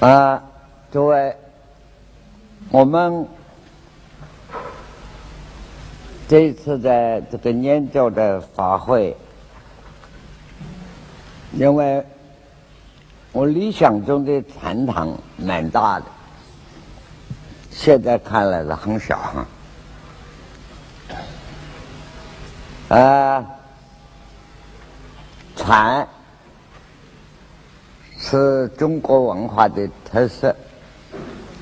啊，诸位，我们这一次的这个研究的法会，因为我理想中的禅堂蛮大的，现在看来是很小哈。啊，禅。是中国文化的特色，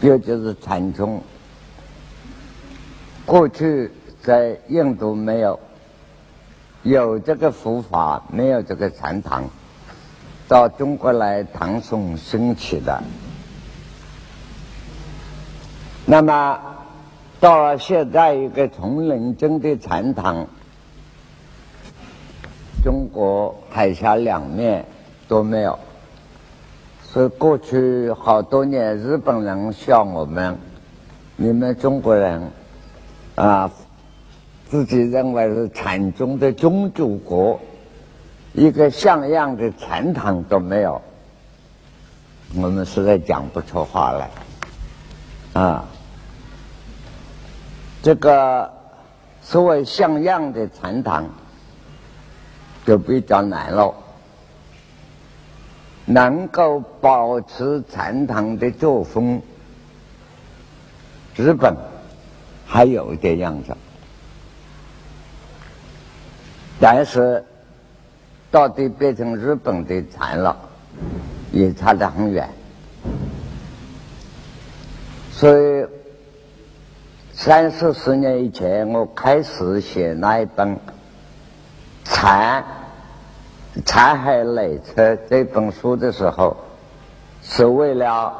也就是禅宗。过去在印度没有，有这个佛法，没有这个禅堂，到中国来唐宋兴起的。那么到了现在，一个丛林中的禅堂，中国海峡两面都没有。是过去好多年，日本人笑我们，你们中国人啊，自己认为是禅宗的宗主国，一个像样的禅堂都没有，我们实在讲不出话来啊。这个所谓像样的禅堂，就比较难了。能够保持禅堂的作风，日本还有一点样子，但是到底变成日本的禅了，也差得很远。所以三四十年以前，我开始写那一本禅。《残海内车》这本书的时候，是为了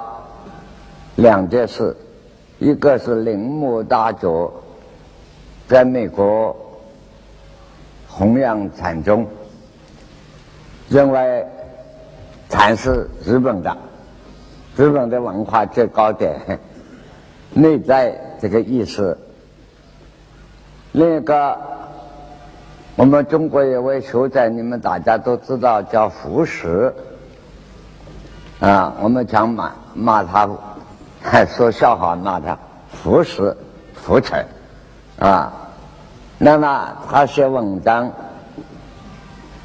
两件事：一个是铃木大佐在美国弘扬禅宗，认为禅是日本的，日本的文化最高点，内在这个意思；另一个。我们中国有位学者，你们大家都知道，叫胡适啊。我们讲骂骂他，还说笑话骂他，胡适胡扯啊。那么他写文章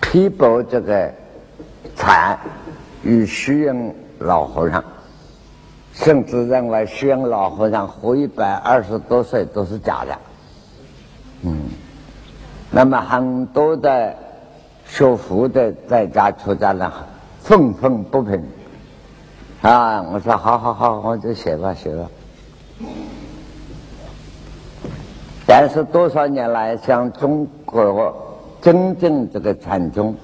批驳这个禅与虚云老和尚，甚至认为虚云老和尚活一百二十多岁都是假的，那么很多的学佛的在家出家人愤愤不平啊！我说好好好，我就写吧写吧。但是多少年来，像中国真正这个禅宗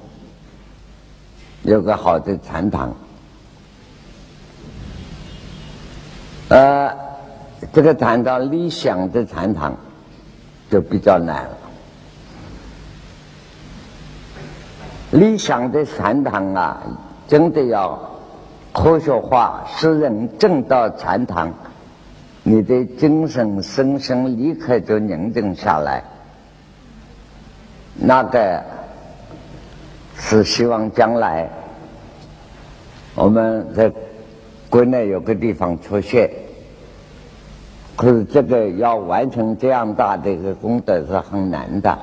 有个好的禅堂，呃，这个谈到理想的禅堂就比较难了。理想的禅堂啊，真的要科学化，使人正到禅堂，你的精神、身心立刻就宁静下来。那个是希望将来我们在国内有个地方出现，可是这个要完成这样大的一个功德是很难的。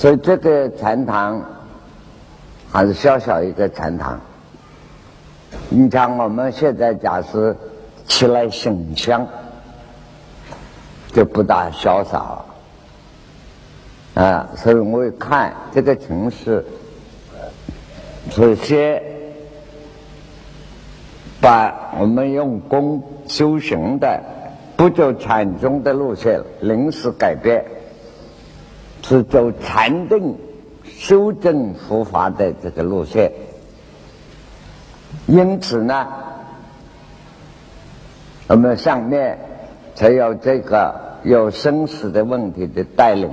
所以这个禅堂还是小小一个禅堂。你像我们现在假使起来形象，就不大潇洒了啊。所以我一看这个城市，首先把我们用功修行的不走禅宗的路线，临时改变。是走禅定、修正佛法的这个路线，因此呢，我们上面才有这个有生死的问题的带领。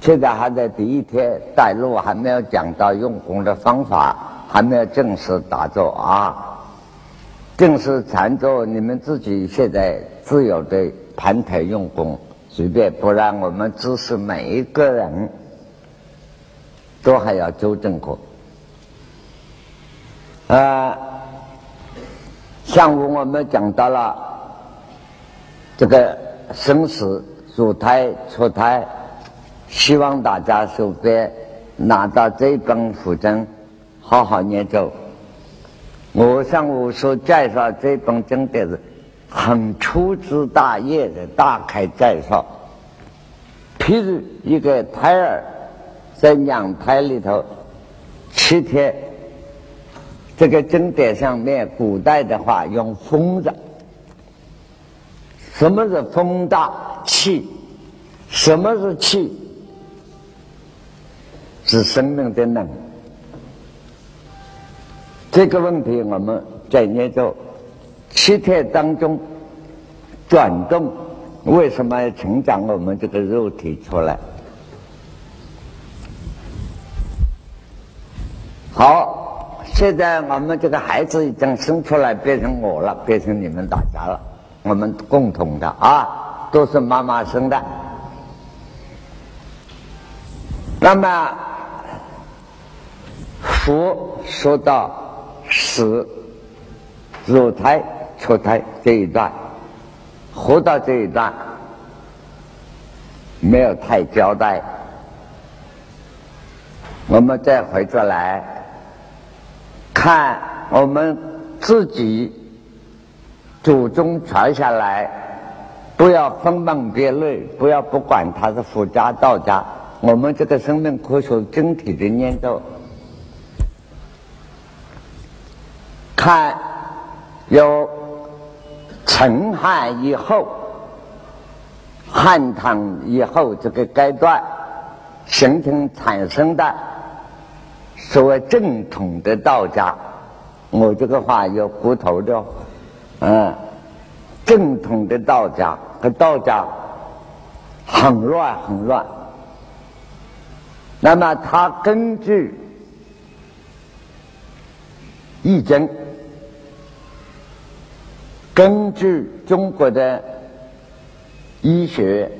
现在还在第一天带路，还没有讲到用功的方法，还没有正式打坐啊。正式禅坐，你们自己现在自由的盘腿用功。随便，不然我们只是每一个人都还要纠正过。啊，上午我们讲到了这个生死、入胎、出胎，希望大家手边拿到这本符经，好好念咒。我上午所介绍这本经典是很粗枝大叶的大开介绍。譬如一个胎儿在娘胎里头七天。这个经典上面，古代的话用“风”字。什么是风大气？什么是气？是生命的能。这个问题我们在研究七天当中转动，为什么成长我们这个肉体出来？好。现在我们这个孩子已经生出来，变成我了，变成你们大家了，我们共同的啊，都是妈妈生的。那么，佛说到死、入胎、出胎这一段，活到这一段没有太交代，我们再回过来。看我们自己祖宗传下来，不要分门别类，不要不管他是佛家道家，我们这个生命科学整体的念头，看有陈汉以后、汉唐以后这个阶段形成产生的。所谓正统的道家，我这个话有骨头的，嗯，正统的道家和道家很乱很乱。那么他根据易经，根据中国的医学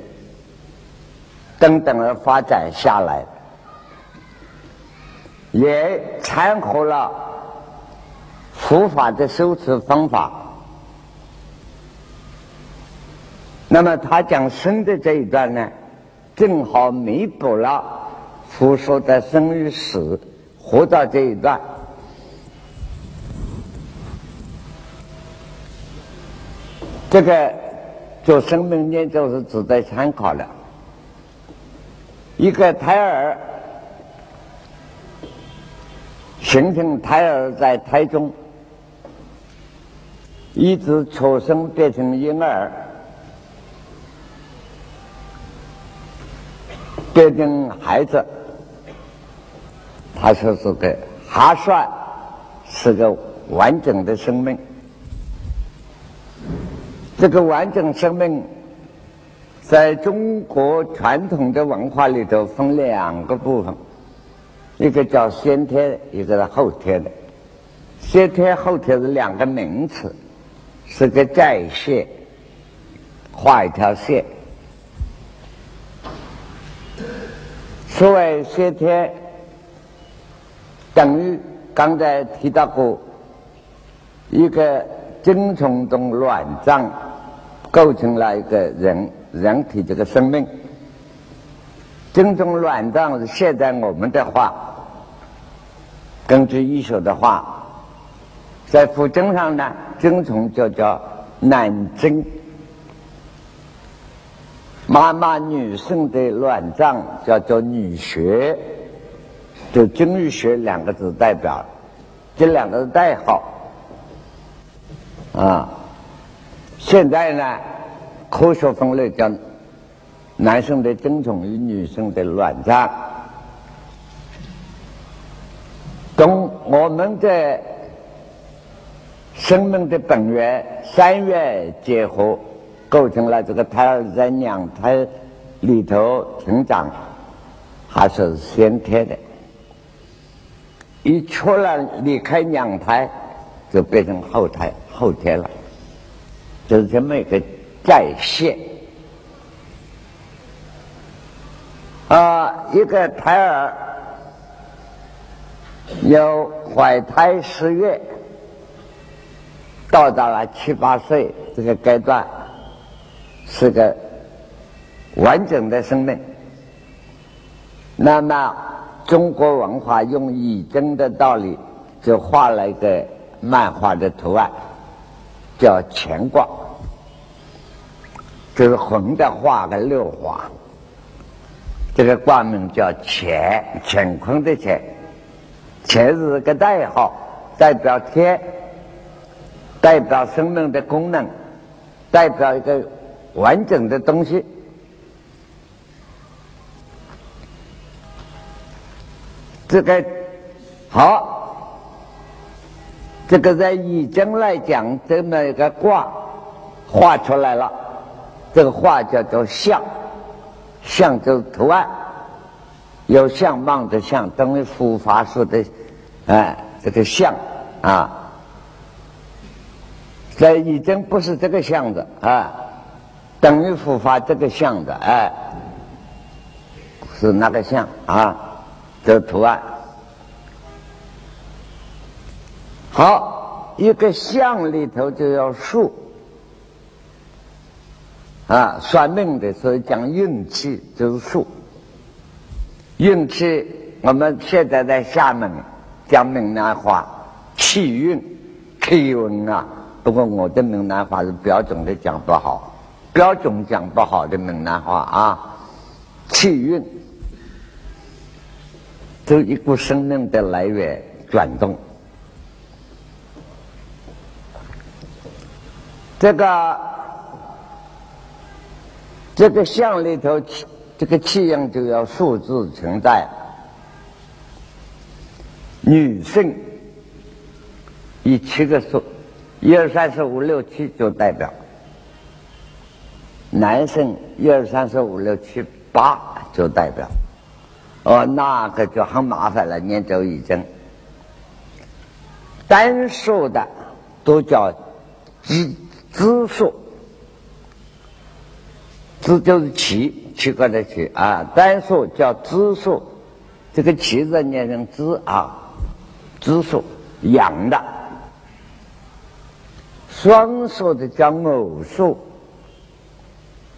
等等而发展下来。也参考了佛法的修持方法，那么他讲生的这一段呢，正好弥补了佛说的生与死、活到这一段。这个做生命念咒是值得参考的，一个胎儿。形成胎儿在胎中，一直出生变成婴儿，变成孩子，他说是个还算是个完整的生命。这个完整生命，在中国传统的文化里头分两个部分。一个叫先天，一个是后天的。先天后天是两个名词，是个在线，画一条线。所谓先天，等于刚才提到过，一个精虫中卵脏构成了一个人人体这个生命。精虫卵脏是现在我们的话，根据医学的话，在腹经上呢，精虫就叫男精，妈妈女性的卵脏叫做女穴，就精与穴两个字代表，这两个是代号，啊，现在呢，科学分类叫。男生的精虫与女生的卵脏，从我们的生命的本源三月结合，构成了这个胎儿在娘胎里头成长，还是先天的。一出来离开娘胎，就变成后胎后天了，就是这么一个再现。啊，一个胎儿有怀胎十月，到达了七八岁这个阶段，是个完整的生命。那么，中国文化用易经的道理，就画了一个漫画的图案，叫乾卦，就是横的画个六画。这个卦名叫乾，乾坤的乾，乾是个代号，代表天，代表生命的功能，代表一个完整的东西。这个好，这个在易经来讲，这么一个卦画出来了，这个画叫做象。象就是图案，有相望的相，等于佛法说的，哎，这个相啊，在已经不是这个相的啊，等于佛法这个相的，哎，是那个相啊？这图案。好，一个相里头就要数。啊，算命的时候讲运气就是数。运气，我们现在在厦门讲闽南话，气运、气运啊。不过我的闽南话是标准的讲不好，标准讲不好的闽南话啊，气运，就一股生命的来源转动，这个。这个相里头，这个气样就要数字存在。女性以七个数，一二三四五六七就代表；男生一二三四五六七八就代表。哦，那个就很麻烦了，念咒已经单数的都叫鸡字数。字就是奇，奇怪的奇啊，单数叫字数，这个奇字念成字啊，字数阳的，双数的叫偶数，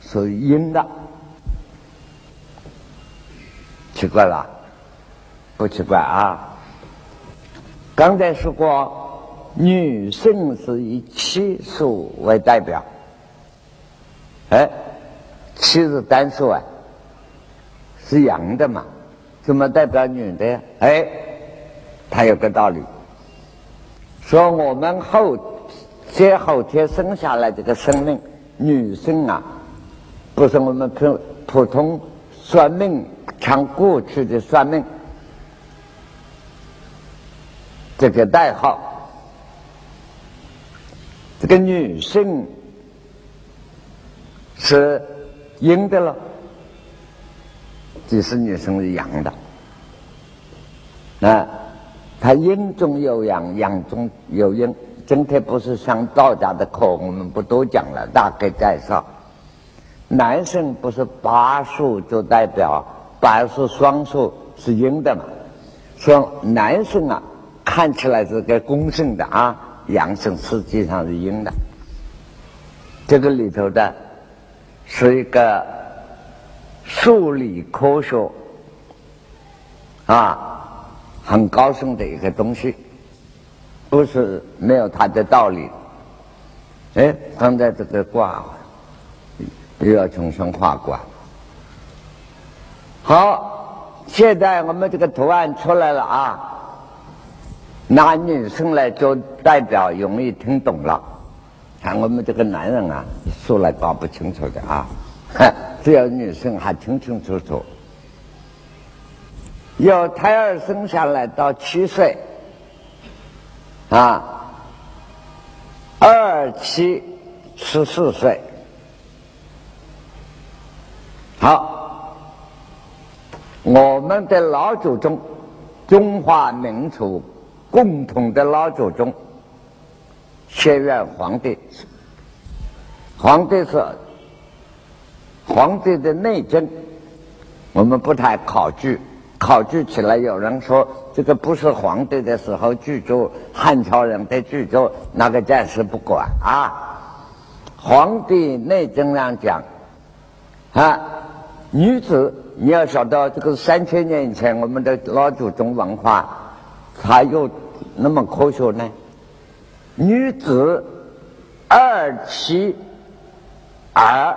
属于阴的，奇怪了，不奇怪啊。刚才说过，女性是以七数为代表，哎。七是单数啊，是阳的嘛？怎么代表女的呀？哎，它有个道理，说我们后接后天生下来这个生命，女性啊，不是我们普普通算命，像过去的算命这个代号，这个女性是。阴的了，即使女生是阳的，啊，它阴中有阳，阳中有阴。今天不是上道家的课，我们不多讲了，大概介绍。男生不是八数就代表八数双数是阴的嘛？说男生啊，看起来是个公性的啊，阳性实际上是阴的。这个里头的。是一个数理科学啊，很高深的一个东西，不是没有它的道理。哎，刚才这个卦又要重新画卦。好，现在我们这个图案出来了啊，拿女生来做代表，容易听懂了。看我们这个男人啊，说来搞不清楚的啊，只有女生还清清楚楚。有胎儿生下来到七岁，啊，二七十四岁，好，我们的老祖宗，中华民族共同的老祖宗。学院皇帝，皇帝是皇帝的内政，我们不太考据，考据起来，有人说这个不是皇帝的时候居住，汉朝人的居住，那个暂时不管啊。皇帝内经上讲啊，女子你要晓得，这个三千年以前我们的老祖宗文化，才有那么科学呢？女子二七而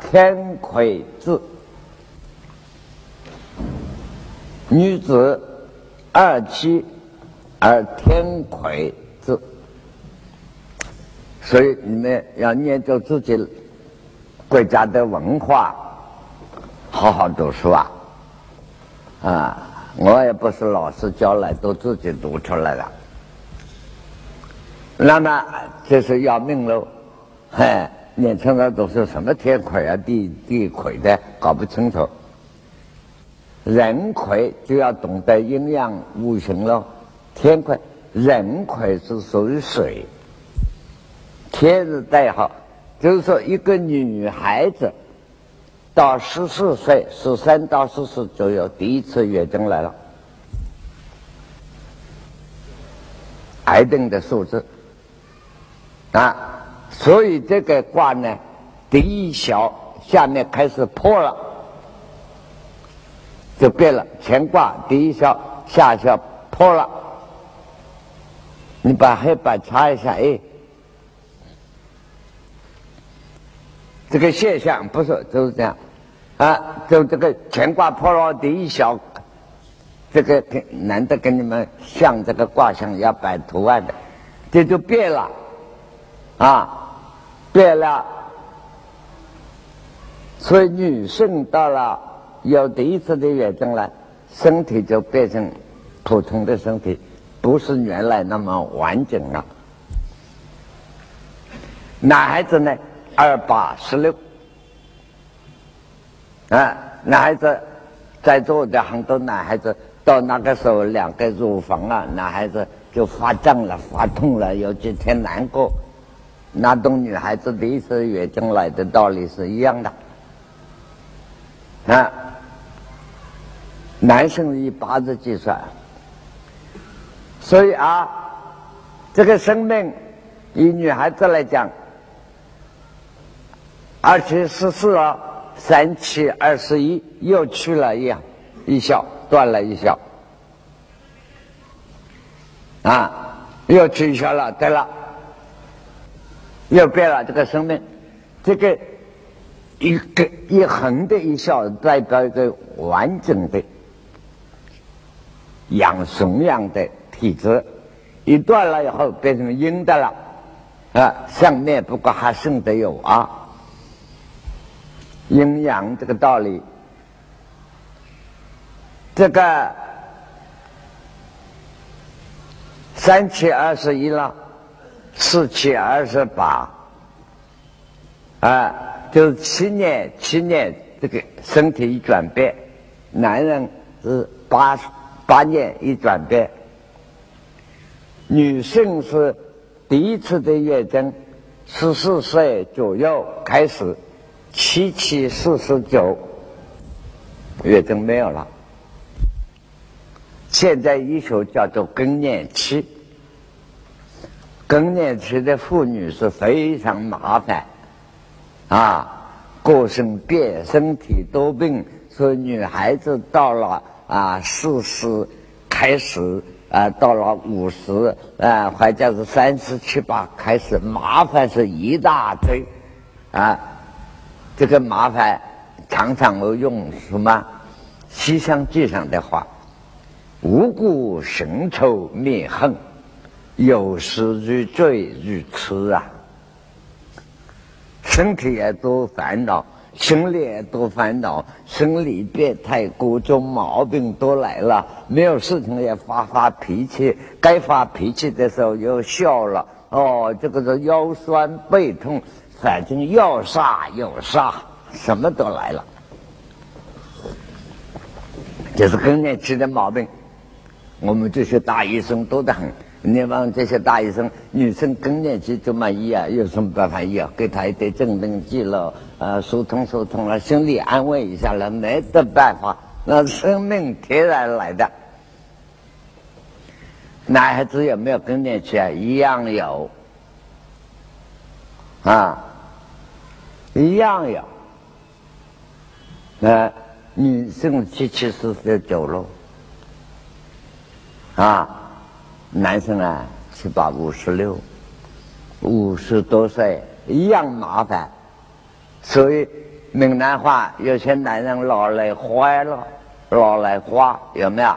天癸至。女子二七而天癸至，所以你们要念究自己国家的文化，好好读书啊！啊，我也不是老师教来，都自己读出来了。那么这是要命喽！嗨，年轻人都是什么天魁啊、地地魁的，搞不清楚。人魁就要懂得阴阳五行了。天魁，人魁是属于水，天是代号，就是说一个女孩子到十四岁，十三到十四左右，第一次月经来了，癌症的数字啊，所以这个卦呢，第一小下面开始破了。就变了，乾卦第一小，下小破了。你把黑板擦一下，哎，这个现象不是就是这样啊？就这个乾卦破了第一小，这个难得跟你们像这个卦象要摆图案的，这就变了啊，变了。所以女性到了。有第一次的月经了，身体就变成普通的身体，不是原来那么完整了。男孩子呢，二八十六，啊，男孩子在座的很多男孩子到那个时候，两个乳房啊，男孩子就发胀了、发痛了，有几天难过，那同女孩子第一次月经来的道理是一样的，啊。男生以八字计算，所以啊，这个生命以女孩子来讲，二七四四啊，三七二十一，又去了一一小断了一小，啊，又取消了，对了，又变了这个生命，这个一个一横的一小代表一个完整的。阳雄阳的体质，一断了以后变成阴的了，啊，上面不过还剩得有啊，阴阳这个道理，这个三七二十一了，四七二十八，啊，就是七年七年这个身体一转变，男人是八。八年一转变，女性是第一次的月经，十四岁左右开始，七七四十九，月经没有了。现在医学叫做更年期，更年期的妇女是非常麻烦，啊，各生变，身体多病，所以女孩子到了。啊，四十开始啊，到了五十啊，或者是三十七八开始，麻烦是一大堆啊。这个麻烦常常我用什么《西厢记》上的话：“无故生仇灭恨，有时如醉如痴啊。”身体也多烦恼。心里也多烦恼，生理变态，各种毛病都来了。没有事情也发发脾气，该发脾气的时候又笑了。哦，这个是腰酸背痛，反正要杀有杀，什么都来了。这是更年期的毛病，我们这些大医生多得很。你问这些大医生，女生更年期怎么医啊？有什么办法医啊？给她一点镇定剂了，呃，疏通疏通了，心理安慰一下了，没得办法，那生命天然来的。男孩子有没有更年期啊？一样有，啊，一样有。那女生七七四十九了，啊，男生啊七八五十六，五十多岁一样麻烦。所以闽南话有些男人老来坏了，老来花有没有？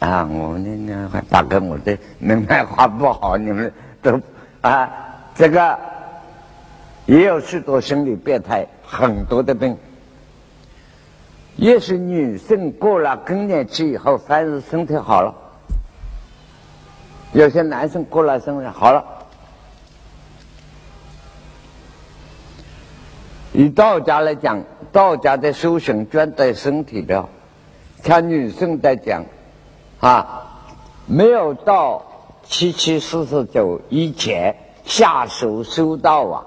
啊，我那那大哥，我的闽南话不好，你们都啊，这个也有许多心理变态，很多的病。也是女性过了更年期以后，反而身体好了；有些男生过了生日好了。以道家来讲，道家的修行专在身体的，像女性在讲，啊，没有到七七四十九以前下手修道啊，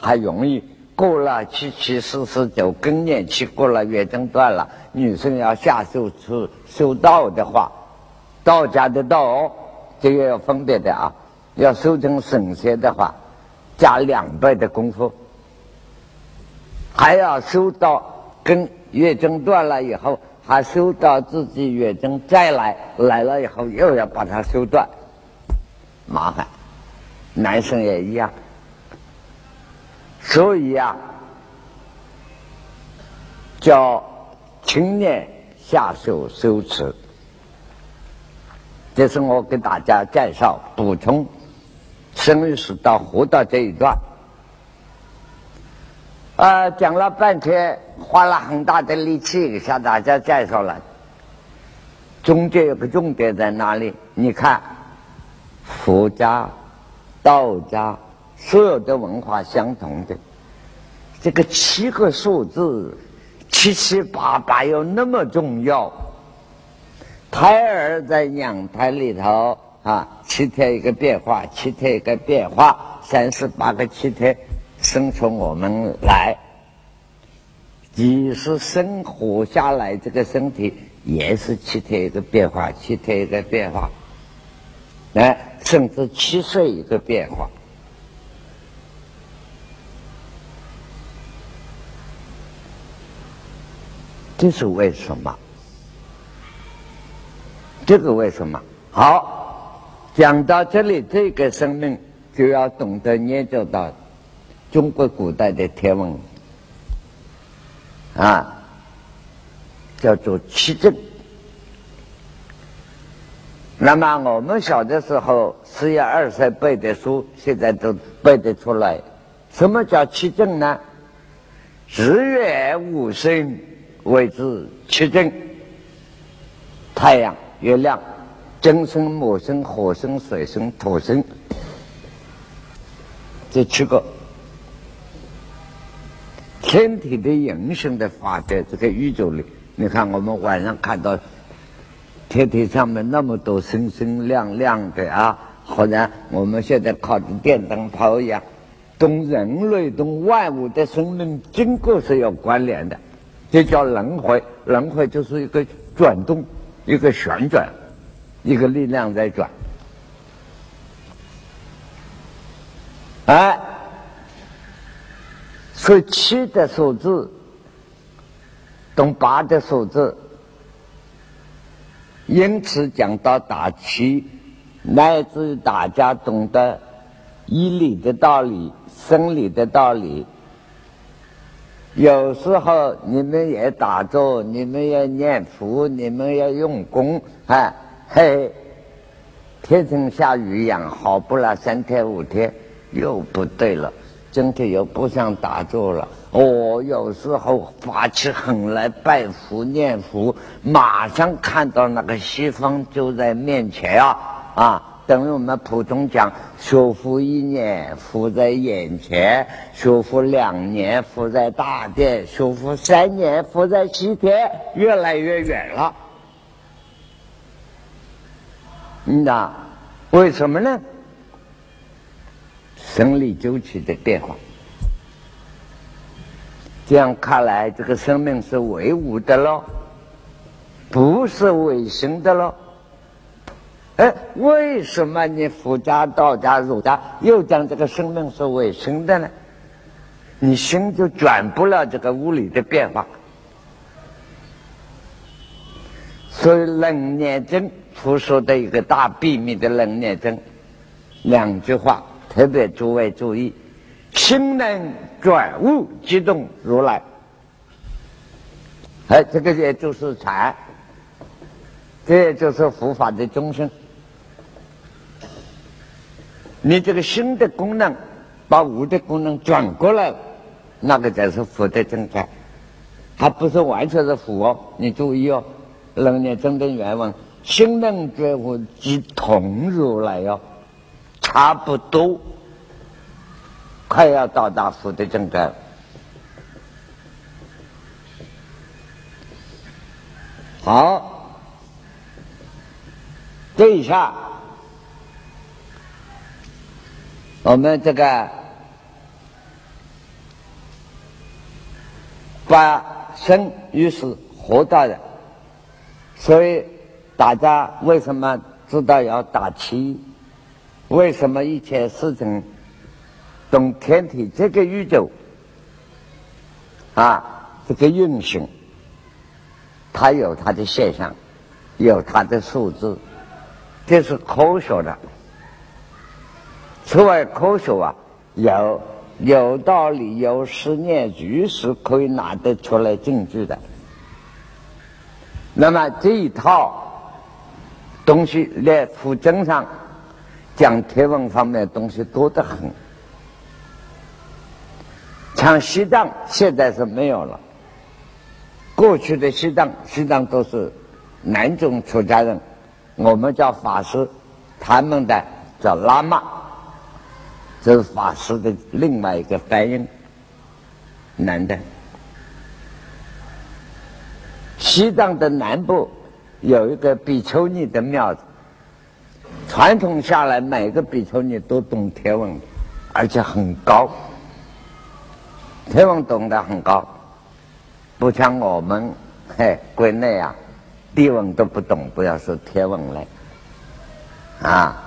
还容易。过了七七四十九更年期，过了月经断了，女生要下手出修道的话，道家的道哦，这个要分别的啊。要修成神仙的话，加两倍的功夫，还要修到跟月经断了以后，还修到自己月经再来，来了以后又要把它修断，麻烦。男生也一样。所以啊，叫青年下手修持，这是我给大家介绍补充生与死到活到这一段。啊，讲了半天，花了很大的力气向大家介绍了，中间有个重点在哪里？你看，佛家、道家。所有的文化相同的，这个七个数字，七七八八又那么重要。胎儿在娘胎里头啊，七天一个变化，七天一个变化，三十八个七天生出我们来。即使生活下来，这个身体也是七天一个变化，七天一个变化，哎，甚至七岁一个变化。这是为什么？这个为什么？好，讲到这里，这个生命就要懂得研究到中国古代的天文啊，叫做七正。那么我们小的时候，十月二十背的书，现在都背得出来。什么叫七正呢？日月五星。谓之七正：太阳、月亮、金星、木星、火星、水星、土星，这七个天体的运行的法则。这个宇宙里，你看我们晚上看到天体上面那么多星星亮亮的啊，好像我们现在靠着电灯泡一样，同人类、同万物的生命经过是有关联的。这叫轮回，轮回就是一个转动，一个旋转，一个力量在转。哎，所以七的数字，懂八的数字，因此讲到打七，乃至于大家懂得医理的道理、生理的道理。有时候你们也打坐，你们也念佛，你们要用功，啊嘿，天晴下雨养好不了三天五天，又不对了，今天又不想打坐了。哦，有时候发起狠来拜佛念佛，马上看到那个西方就在面前啊啊！等于我们普通讲，学佛一年，佛在眼前；学佛两年，佛在大殿；学佛三年，佛在西天，越来越远了。那为什么呢？生理周期的变化，这样看来，这个生命是唯物的喽，不是唯心的喽。哎，为什么你佛家、道家、儒家又讲这个生命是唯心的呢？你心就转不了这个物理的变化。所以冷念经出说的一个大秘密的冷念经，两句话特别诸位注意：心能转物，即动如来。哎，这个也就是禅，这也就是佛法的终身。你这个心的功能把无的功能转过来，那个才是佛的正禅，还不是完全是佛哦。你注意哦。楞严经的原文，心能觉悟即同如来哟，差不多，快要到达佛的正觉。好，这一下，我们这个把生与死活到的。所以，大家为什么知道要打气？为什么一切事情懂天体这个宇宙啊，这个运行，它有它的现象，有它的数字，这是科学的。此外，科学啊，有有道理，有实验，据是可以拿得出来证据的。那么这一套东西，在附经上讲天文方面的东西多得很。像西藏现在是没有了，过去的西藏，西藏都是南宗出家人，我们叫法师，他们的叫喇嘛，这是法师的另外一个翻译，男的。西藏的南部有一个比丘尼的庙子，传统下来每个比丘尼都懂天文，而且很高，天文懂得很高，不像我们嘿国内啊，地文都不懂，不要说天文了。啊。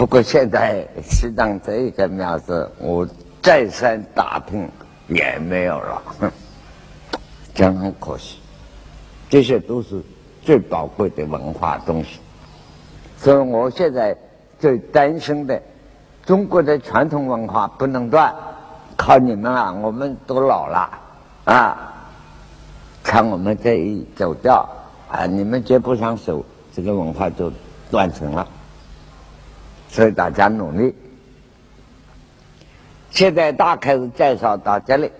不过现在西藏这一个庙子，我再三打听也没有了。真很可惜，这些都是最宝贵的文化东西。所以我现在最担心的，中国的传统文化不能断，靠你们啊！我们都老了啊，看我们这一走掉啊，你们接不上手，这个文化就断层了。所以大家努力。现在大开始介绍到这里。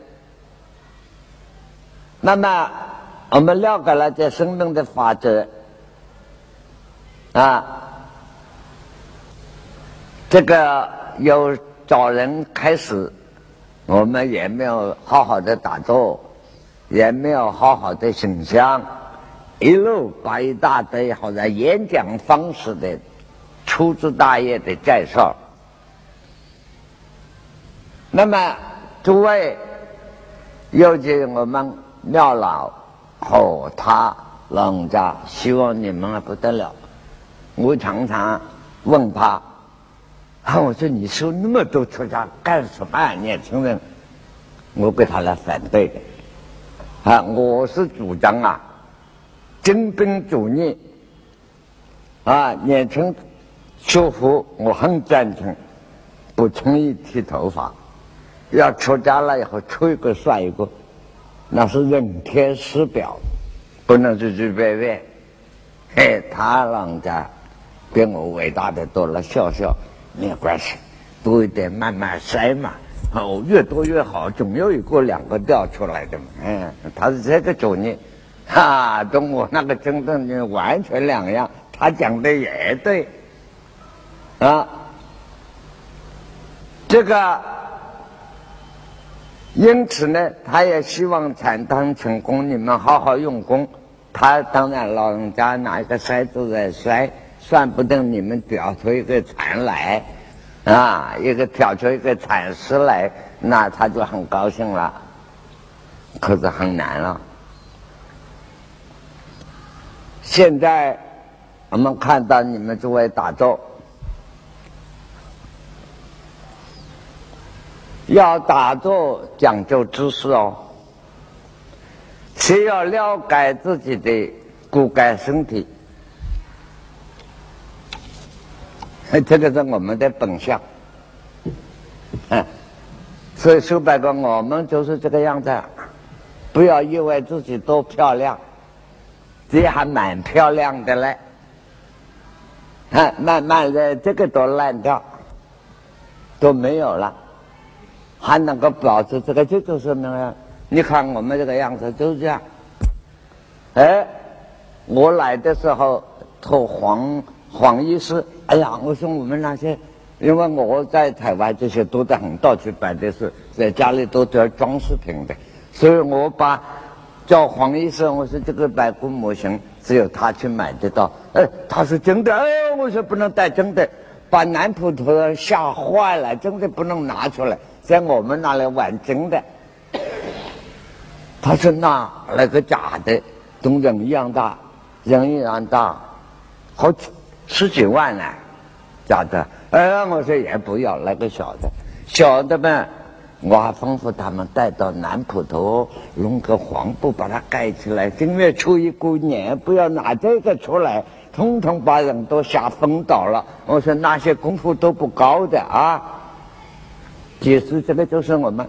那么，我们了解了这生命的法则啊，这个有找人开始，我们也没有好好的打坐，也没有好好的形象，一路把一大堆好像演讲方式的粗枝大叶的介绍。那么，诸位，尤其我们。庙老和他老人家希望你们不得了。我常常问他：“啊，我说你收那么多出家干什么？年轻人，我给他来反对的。啊，我是主张啊，精兵主义。啊，年轻修福我很赞成，不轻易剃头发，要出家了以后出一个算一个。”那是人天师表，不能随随便便。嘿，他老人家比我伟大的多了，笑笑没有关系，多一点慢慢筛嘛。哦，越多越好，总有一个两个掉出来的嘛。嗯，他是这个主意，哈，跟我那个真正的完全两样。他讲的也对，啊，这个。因此呢，他也希望禅堂成功，你们好好用功。他当然老人家拿一个筛子在筛，算不定你们挑出一个禅来，啊，一个挑出一个禅师来，那他就很高兴了。可是很难了。现在我们看到你们诸位打坐，要打坐讲究知识哦，需要了解自己的骨骼身体，这个是我们的本相。嗯，所以说白了，我们就是这个样子。不要以为自己多漂亮，这还蛮漂亮的嘞。啊，慢慢的这个都烂掉，都没有了，还能够保持这个，这就说明了。你看我们这个样子就是这样。哎，我来的时候托黄黄医师，哎呀，我说我们那些，因为我在台湾这些都在很，到处摆的是在家里都做装饰品的。所以我把叫黄医生，我说这个白骨模型只有他去买得到。哎，他说真的，哎，我说不能带真的，把南普陀吓坏了，真的不能拿出来，在我们那里玩真的。他说那那个假的，跟人一样大，人一样大，好几十几万呢，假的。哎，我说也不要那个小的，小的嘛。我还吩咐他们带到南普陀，弄个黄布把它盖起来。正月初一过年，不要拿这个出来，通通把人都吓疯倒了。我说那些功夫都不高的啊。解释这个就是我们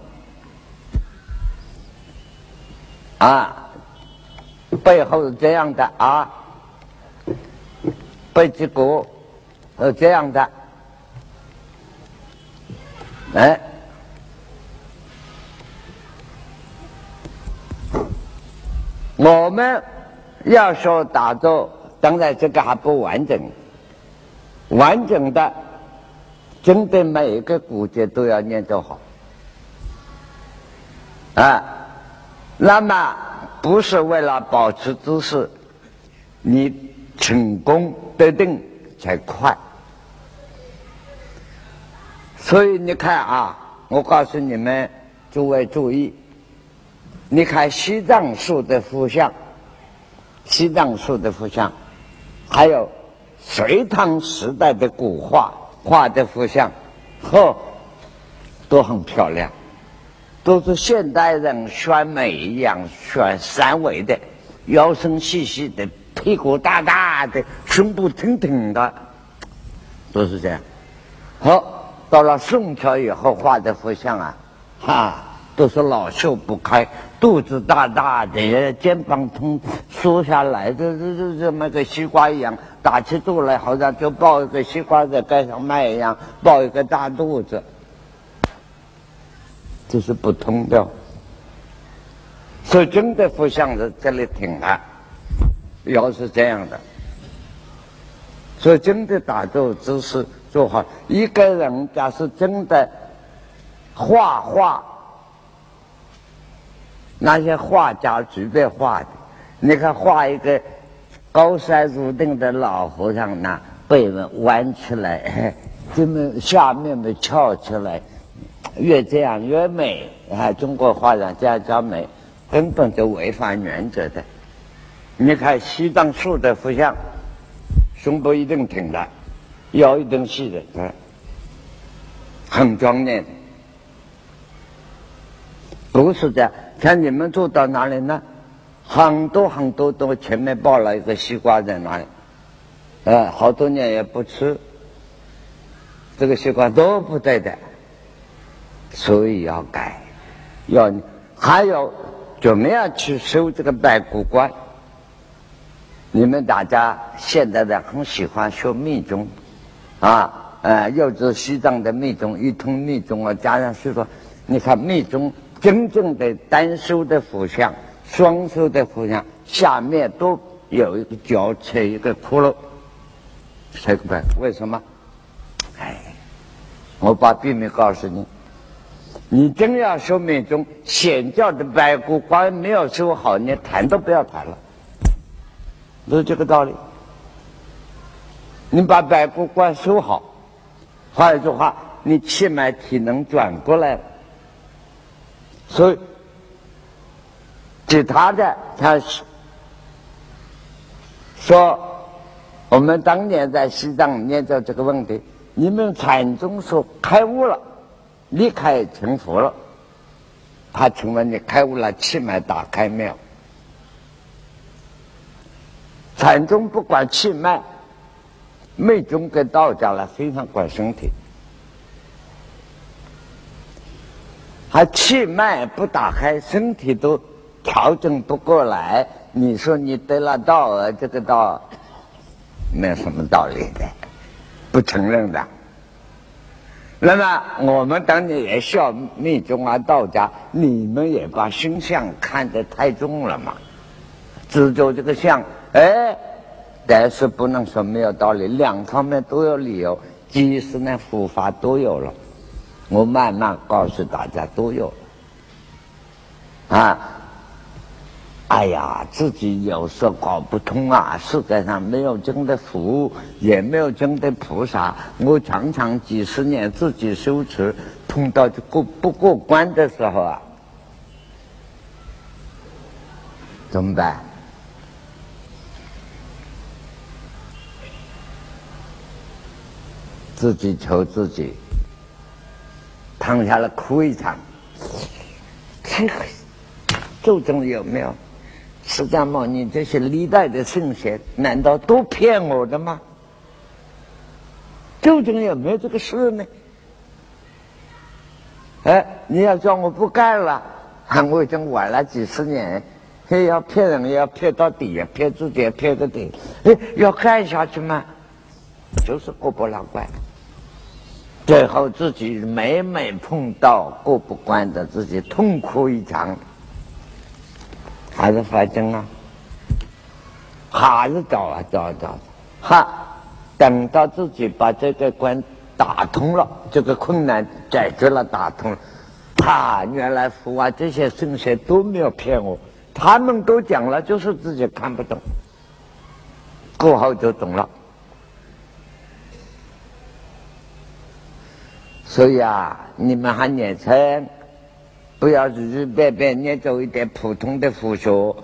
啊，背后是这样的啊，背脊骨是这样的，哎。我们要说打坐，当然这个还不完整，完整的，真的每一个骨节都要练得好啊。那么不是为了保持姿势，你成功得定才快。所以你看啊，我告诉你们诸位注意。你看西藏树的佛像，西藏树的佛像，还有隋唐时代的古画画的佛像，呵，都很漂亮，都是现代人选美一样选三维的，腰身细细的，屁股大大的，胸部挺挺的，都是这样。好，到了宋朝以后画的佛像啊，哈。都是老秀不开，肚子大大的，肩膀通缩下来，这这这这么个西瓜一样，打起坐来好像就抱一个西瓜在街上卖一样，抱一个大肚子，这是不通的。所以真的佛像是这里挺的，要是这样的，所以真的打坐姿势做好。一个人假是真的画画。那些画家随便画的，你看画一个高山入定的老和尚，呢背弯起来，这么下面没翘起来，越这样越美。啊，中国画上这样叫美，根本就违反原则的。你看西藏树的佛像，胸部一定挺的，腰一定细的，很庄严。不是的。像你们住到哪里呢？很多很多都前面抱了一个西瓜在那里，呃，好多年也不吃，这个习惯都不对的，所以要改。要还有怎么样去修这个白骨观？你们大家现在的很喜欢学密宗，啊，呃，又是西藏的密宗，一通密宗啊，加上许多，你看密宗。真正的单手的佛像、双手的佛像下面都有一个脚踩一个窟窿，切个白？为什么？哎，我把秘密告诉你，你真要修密宗，显教的白骨观没有修好，你谈都不要谈了，都是这个道理。你把白骨观修好，换一句话，你气脉体能转过来了。所以其他的他是说，我们当年在西藏念着这个问题，你们禅宗说开悟了，离开成佛了，他请问你开悟了，气脉打开没有？禅宗不管气脉，密宗跟道家了非常管身体。他气脉不打开，身体都调整不过来。你说你得了道儿，这个道没什么道理的，不承认的。那么我们当年也笑密宗啊、道家，你们也把形象看得太重了嘛？执着这个相，哎，但是不能说没有道理，两方面都有理由，即使呢佛法都有了。我慢慢告诉大家，都有啊！哎呀，自己有时候搞不通啊！世界上没有真的佛，也没有真的菩萨。我常常几十年自己修持，碰到过不过关的时候啊，怎么办？自己求自己。躺下来哭一场，这个究竟有没有？释迦牟尼这些历代的圣贤，难道都骗我的吗？究竟有没有这个事呢？哎，你要叫我不干了，我已经玩了几十年，要骗人，要骗到底，骗自己，骗到底，哎，要干下去吗？就是过不了关。最后自己每每碰到过不关的，自己痛哭一场，还是发生啊，还是找啊找啊找，哈，等到自己把这个关打通了，这个困难解决了，打通了，他原来佛啊这些圣贤都没有骗我，他们都讲了，就是自己看不懂，过后就懂了。所以啊，你们还年轻，不要日日白白念走一点普通的佛学，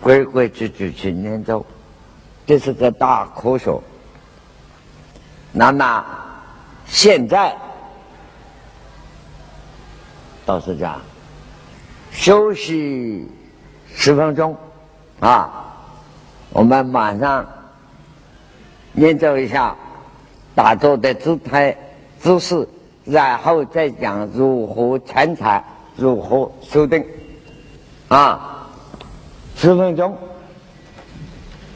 规规矩矩去念走，这是个大科学。那么现在倒是这样，休息十分钟啊，我们马上念走一下打坐的姿态。姿势，然后再讲如何参禅，如何修定，啊，十分钟，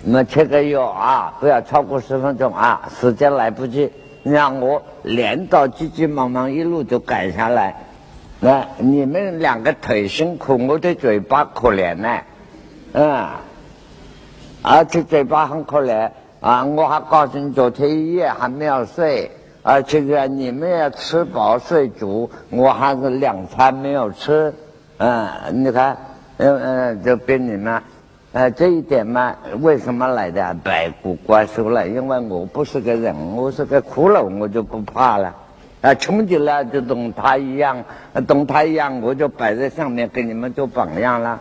你们切个药啊，不要超过十分钟啊，时间来不及，让我连到急急忙忙一路就赶下来，那你们两个腿辛苦，我的嘴巴可怜呢，嗯，而且嘴巴很可怜啊，我还告诉你，昨天一夜还没有睡。而且个你们要吃饱睡足，我还是两餐没有吃，嗯，你看，嗯嗯，就比你们，呃，这一点嘛，为什么来的白骨怪兽了？因为我不是个人，我是个骷髅，我就不怕了。啊，穷极了就懂他一样，懂他一样，我就摆在上面给你们做榜样了。